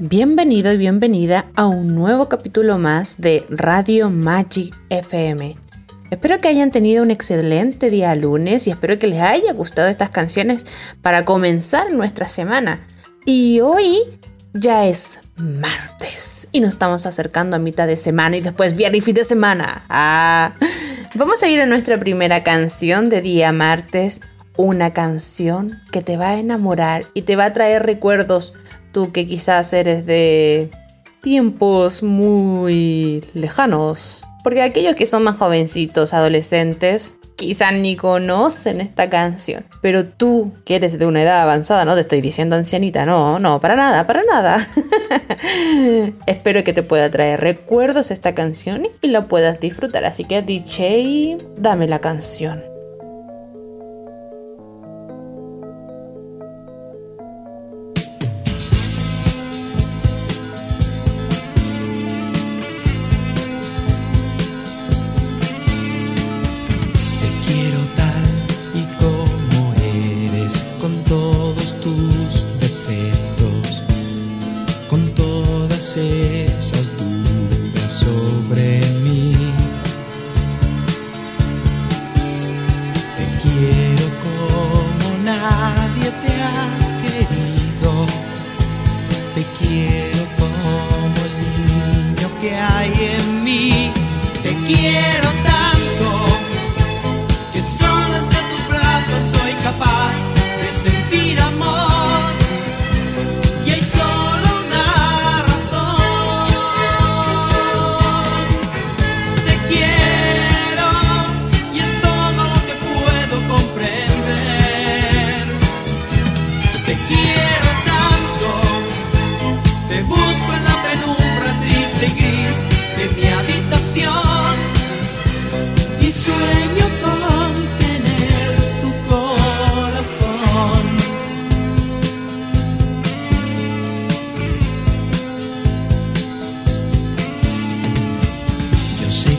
Bienvenido y bienvenida a un nuevo capítulo más de Radio Magic FM. Espero que hayan tenido un excelente día lunes y espero que les haya gustado estas canciones para comenzar nuestra semana. Y hoy ya es martes y nos estamos acercando a mitad de semana y después viernes y fin de semana. Ah, vamos a ir a nuestra primera canción de día martes. Una canción que te va a enamorar y te va a traer recuerdos tú que quizás eres de tiempos muy lejanos. Porque aquellos que son más jovencitos, adolescentes, quizás ni conocen esta canción. Pero tú, que eres de una edad avanzada, no te estoy diciendo ancianita, no, no, para nada, para nada. Espero que te pueda traer recuerdos esta canción y la puedas disfrutar. Así que DJ, dame la canción. quiero tanto.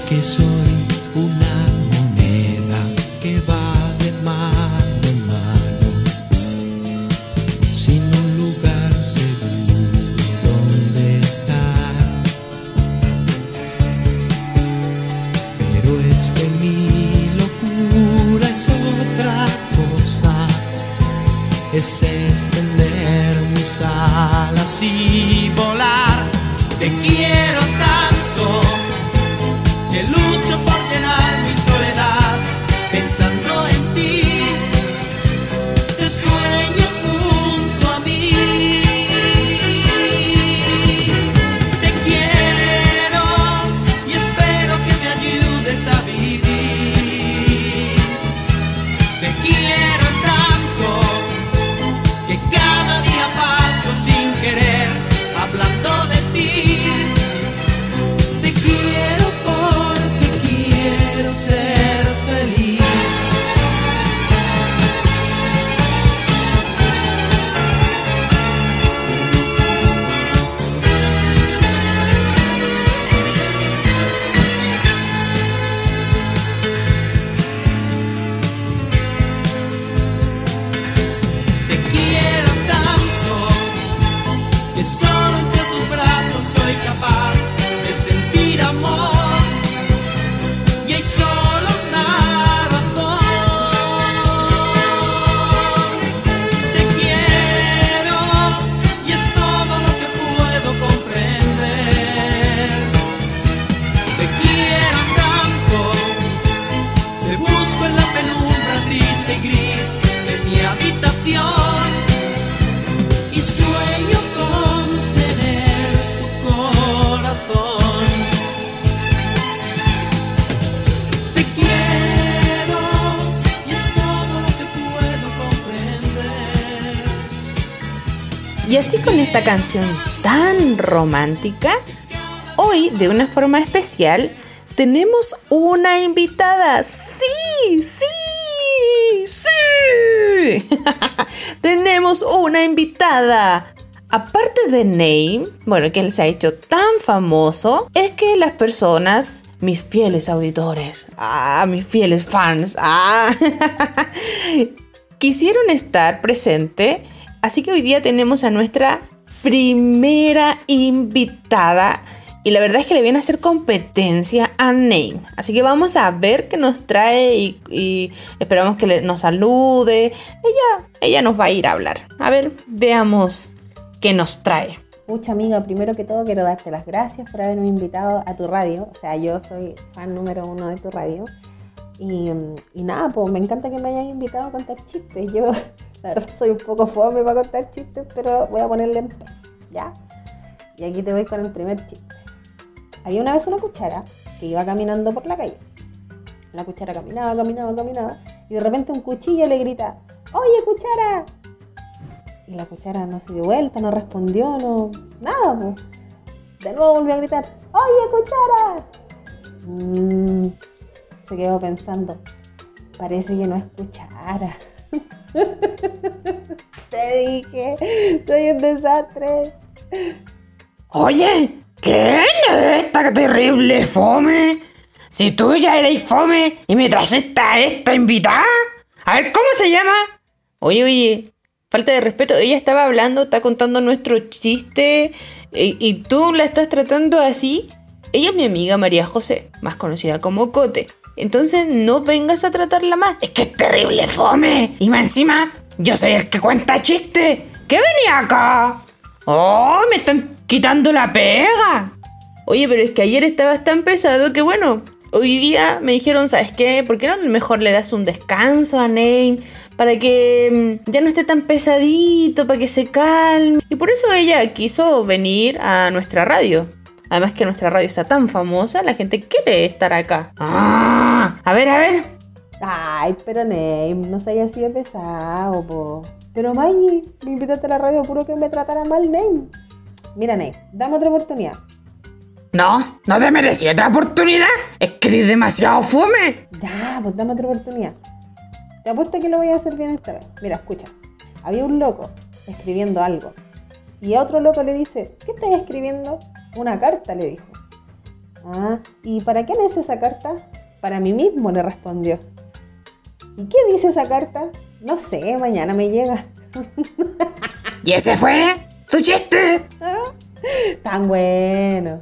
que soy. Esta canción tan romántica, hoy de una forma especial tenemos una invitada. Sí, sí, sí. tenemos una invitada. Aparte de Name, bueno, que él se ha hecho tan famoso, es que las personas, mis fieles auditores, ah, mis fieles fans, ah, quisieron estar presente. Así que hoy día tenemos a nuestra primera invitada y la verdad es que le viene a hacer competencia a Name. Así que vamos a ver qué nos trae y, esperamos que nos salude. Ella, ella nos va a ir a hablar. A ver, veamos qué nos trae. Mucha amiga, primero que todo quiero darte las gracias por haberme invitado a tu radio. O sea, yo soy fan número uno de tu radio. Y, nada, pues me encanta que me hayan invitado a contar chistes. Yo, soy un poco fome para contar chistes, pero voy a ponerle en ¿ya? Y aquí te voy con el primer chiste. Había una vez una cuchara que iba caminando por la calle. La cuchara caminaba, caminaba, caminaba. Y de repente un cuchillo le grita, ¡Oye, cuchara! Y la cuchara no se dio vuelta, no respondió, no. nada, pues. De nuevo volvió a gritar, ¡Oye, cuchara! Mm, se quedó pensando, parece que no es cuchara. Te dije, soy un desastre. Oye, ¿Quién es esta terrible fome? Si tú ya eres fome y me trajiste a esta invitada. A ver, ¿cómo se llama? Oye, oye, falta de respeto. Ella estaba hablando, está contando nuestro chiste y, tú la estás tratando así. Ella es mi amiga María José, más conocida como Cote. Entonces no vengas a tratarla más. Es que es terrible fome. Y más encima, yo soy el que cuenta chiste. ¿Qué venía acá? ¡Oh, me están quitando la pega! Oye, pero es que ayer estabas tan pesado que bueno, hoy día me dijeron, ¿sabes qué? ¿Por qué no mejor le das un descanso a Name? Para que mm, ya no esté tan pesadito, para que se calme. Y por eso ella quiso venir a nuestra radio. Además que nuestra radio está tan famosa, la gente quiere estar acá. ¡Ah! A ver, a ver. Ay, pero Name, no seas así de pesado, po. Pero Maggie, me invitaste a la radio puro que me tratara mal, Name. Mira, Name, dame otra oportunidad. No, no te merecí otra oportunidad. Es que eres demasiado fome. Ya, pues dame otra oportunidad. Te apuesto que lo voy a hacer bien esta vez. Mira, escucha. Había un loco escribiendo algo. Y a otro loco le dice, ¿qué estás escribiendo? Una carta, le dijo. Ah, ¿y para quién es esa carta? Para mí mismo, le respondió. ¿Y qué dice esa carta? No sé, mañana me llega. ¿Y ese fue tu chiste? Tan bueno.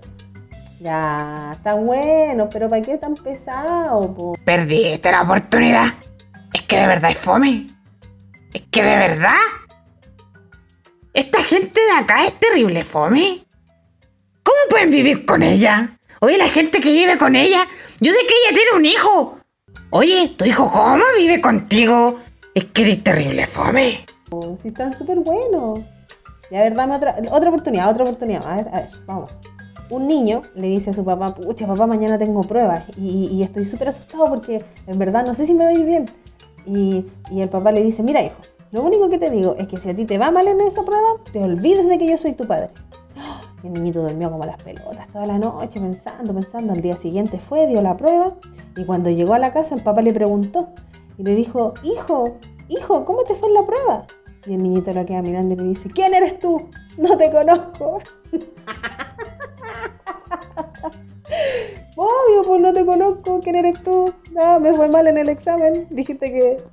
Ya, tan bueno, pero ¿para qué tan pesado? Po? Perdiste la oportunidad. Es que de verdad es fome. Es que de verdad. Esta gente de acá es terrible fome. ¿Cómo pueden vivir con ella? Oye, la gente que vive con ella. Yo sé que ella tiene un hijo. Oye, ¿tu hijo cómo vive contigo? Es que eres terrible fome. Oh, sí, están súper buenos. Y a ver, dame otra, otra oportunidad, otra oportunidad. A ver, a ver, vamos. Un niño le dice a su papá, pucha, papá, mañana tengo pruebas y, estoy súper asustado porque en verdad no sé si me va a ir bien. Y, el papá le dice, mira hijo, lo único que te digo es que si a ti te va mal en esa prueba, te olvides de que yo soy tu padre. El niñito durmió como las pelotas toda la noche pensando, pensando. Al día siguiente fue, dio la prueba y cuando llegó a la casa el papá le preguntó, y le dijo, hijo, hijo, ¿cómo te fue en la prueba? Y el niñito lo queda mirando y le dice, ¿quién eres tú? No te conozco. Obvio, pues no te conozco, ¿quién eres tú? No, me fue mal en el examen. Dijiste que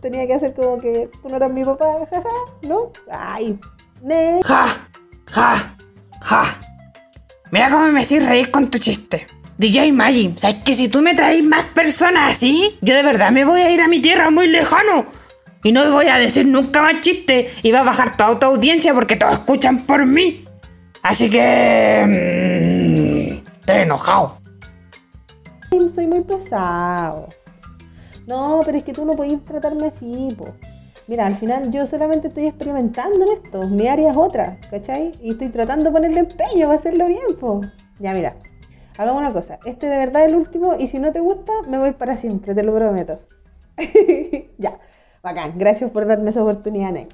tenía que hacer como que tú no eras mi papá, ¿no? Ay, ne. Ja, ja, ja. Mira cómo me hacís reír con tu chiste. DJ Maggie, ¿sabes que si tú me traes más personas así, yo de verdad me voy a ir a mi tierra muy lejano? Y no voy a decir nunca más chiste y va a bajar toda tu audiencia porque todos escuchan por mí. Así que... Mmm, estoy enojado. Soy muy pesado. No, pero es que tú no podías tratarme así, po. Mira, al final yo solamente estoy experimentando en esto. Mi área es otra, ¿cachai? Y estoy tratando de ponerle empeño para hacerlo bien, po. Ya, mira. Hagamos una cosa, este de verdad es el último y si no te gusta, me voy para siempre, te lo prometo. ya, bacán, gracias por darme esa oportunidad, Nick.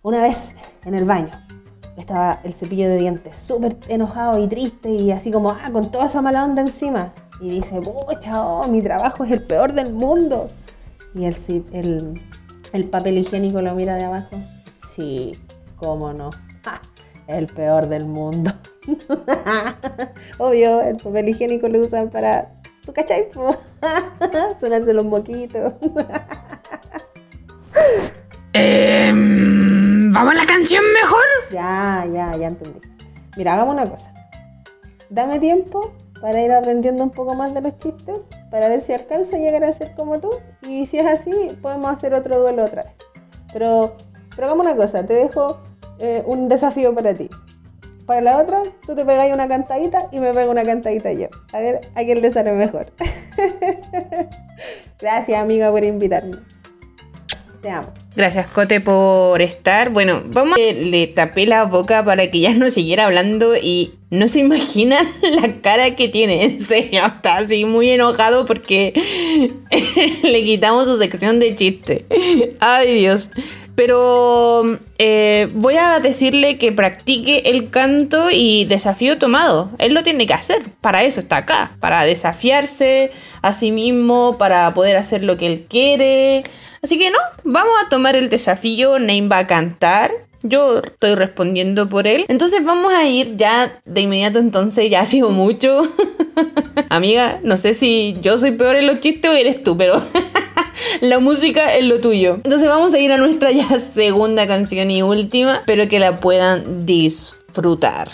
Una vez en el baño, estaba el cepillo de dientes súper enojado y triste y así como, ah, con toda esa mala onda encima. Y dice, pucha, oh, mi trabajo es el peor del mundo. Y el, el, el papel higiénico lo mira de abajo. Sí, cómo no. el peor del mundo. Obvio, el papel higiénico lo usan para. ¿Tú cachai? Sonarse los moquitos. eh, ¿Vamos a la canción mejor? Ya, ya, ya entendí. Mira, hagamos una cosa. Dame tiempo para ir aprendiendo un poco más de los chistes, para ver si alcanzo a llegar a ser como tú. Y si es así, podemos hacer otro duelo otra vez. Pero, pero hagamos una cosa, te dejo eh, un desafío para ti. Para la otra, tú te pegáis una cantadita y me pego una cantadita yo. A ver a quién le sale mejor. Gracias, amiga, por invitarme. Te amo. Gracias, Cote, por estar. Bueno, vamos. Le tapé la boca para que ya no siguiera hablando y no se imaginan la cara que tiene. En está así muy enojado porque le quitamos su sección de chiste. Ay, Dios. Pero eh, voy a decirle que practique el canto y desafío tomado. Él lo tiene que hacer. Para eso está acá. Para desafiarse a sí mismo, para poder hacer lo que él quiere. Así que no, vamos a tomar el desafío. Name va a cantar. Yo estoy respondiendo por él. Entonces vamos a ir ya de inmediato. Entonces ya ha sido mucho. Amiga, no sé si yo soy peor en los chistes o eres tú, pero la música es lo tuyo. Entonces vamos a ir a nuestra ya segunda canción y última. Espero que la puedan disfrutar.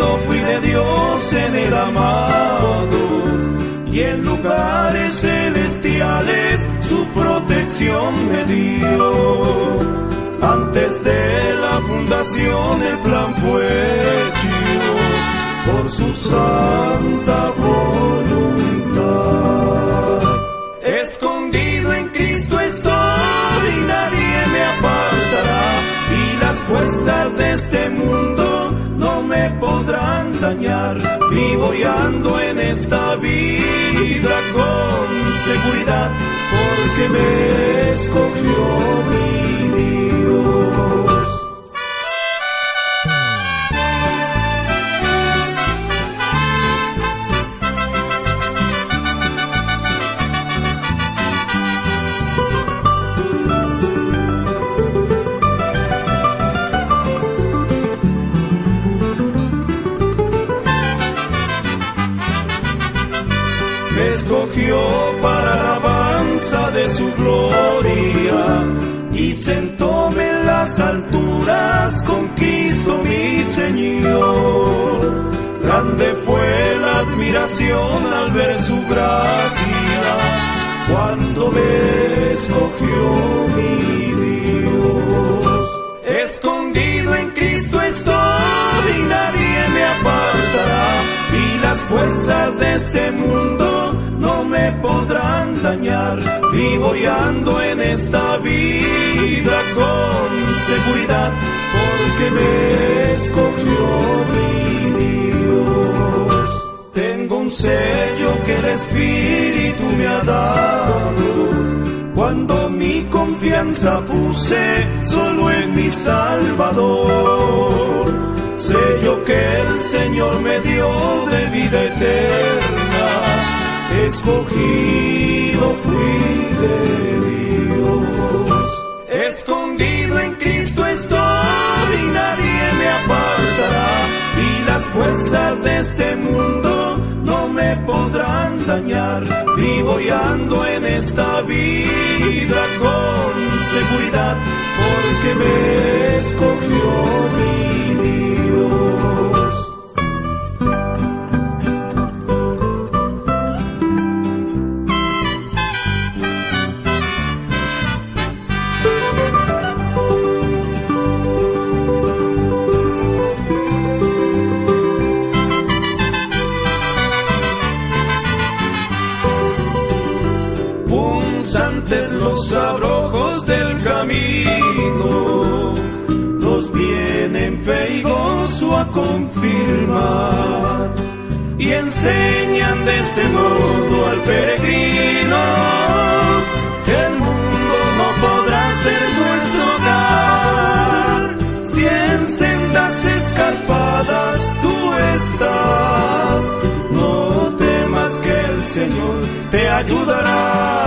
Fui de Dios en el amado y en lugares celestiales su protección me dio. Antes de la fundación el plan fue hecho por su santa voluntad. Escondido en Cristo estoy y nadie me apartará y las fuerzas de este mundo me podrán dañar. Y ando en esta vida con seguridad porque me escogió mi Dios. Escogió para la alabanza de su gloria y sentóme en las alturas con Cristo mi Señor. Grande fue la admiración al ver su gracia cuando me escogió mi Dios. Escondido en Cristo estoy y nadie me apartará y las fuerzas de este mundo me podrán dañar. Vivo y ando en esta vida con seguridad porque me escogió mi Dios. Tengo un sello que el Espíritu me ha dado. Cuando mi confianza puse solo en mi Salvador sello que el Señor me dio de vida eterna, escogido fui de Dios, escondido en Cristo estoy nadie me apartará. Y las fuerzas de este mundo no me podrán dañar, vivo y ando en esta vida con seguridad porque me escogió mi enseñan de este modo al peregrino que el mundo no podrá ser nuestro hogar si en sendas escarpadas tú estás. No temas que el Señor te ayudará.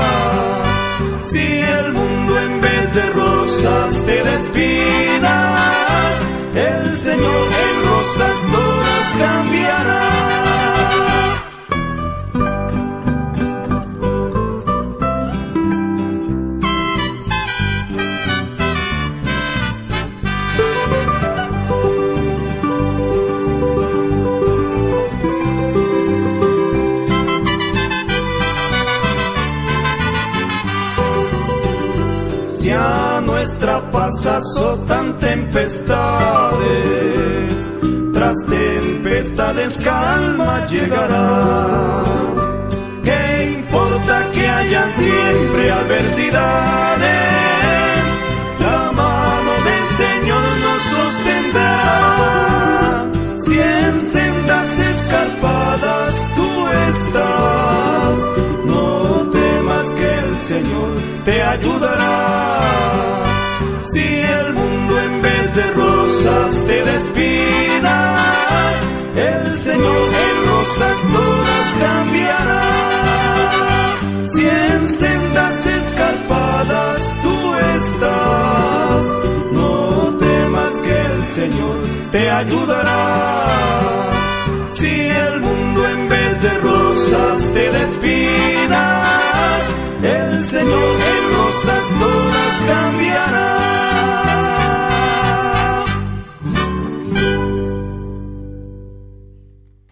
Paz azotan tempestades, tras tempestades calma llegará. ¿Qué importa que haya siempre adversidades? La mano del Señor nos sostendrá. Si en sendas escarpadas tú estás, no temas que el Señor te ayudará si el mundo en vez de rosas te despinas, el Señor en rosas todas cambiará. Si en sendas escarpadas tú estás, no temas que el Señor te ayudará. Si el mundo en vez de rosas te despinas,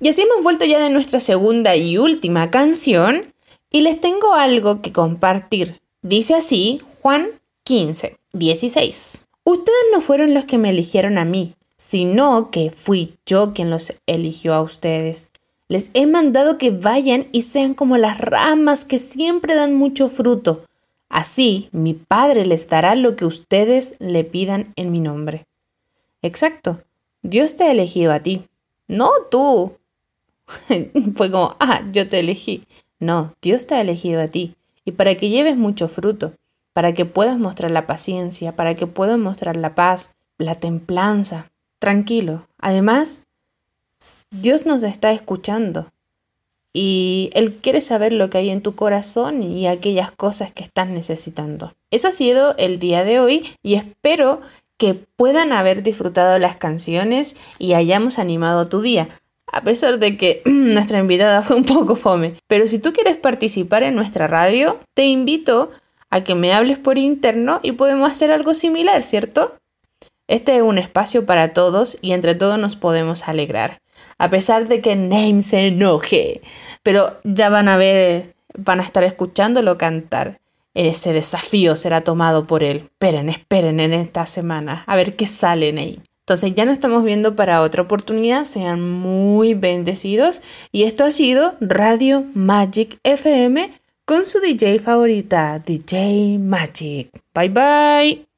Y así hemos vuelto ya de nuestra segunda y última canción y les tengo algo que compartir. Dice así Juan 15, 16. Ustedes no fueron los que me eligieron a mí, sino que fui yo quien los eligió a ustedes. Les he mandado que vayan y sean como las ramas que siempre dan mucho fruto. Así mi Padre les dará lo que ustedes le pidan en mi nombre. Exacto. Dios te ha elegido a ti, no tú. Fue como, ah, yo te elegí. No, Dios te ha elegido a ti. Y para que lleves mucho fruto, para que puedas mostrar la paciencia, para que puedas mostrar la paz, la templanza. Tranquilo. Además, Dios nos está escuchando. Y Él quiere saber lo que hay en tu corazón y aquellas cosas que estás necesitando. Eso ha sido el día de hoy y espero que puedan haber disfrutado las canciones y hayamos animado tu día a pesar de que nuestra invitada fue un poco fome. Pero si tú quieres participar en nuestra radio, te invito a que me hables por interno y podemos hacer algo similar, ¿cierto? Este es un espacio para todos y entre todos nos podemos alegrar. A pesar de que Name se enoje, pero ya van a ver, van a estar escuchándolo cantar. Ese desafío será tomado por él. Esperen, esperen en esta semana a ver qué sale Name. Entonces ya nos estamos viendo para otra oportunidad. Sean muy bendecidos. Y esto ha sido Radio Magic FM con su DJ favorita, DJ Magic. Bye bye.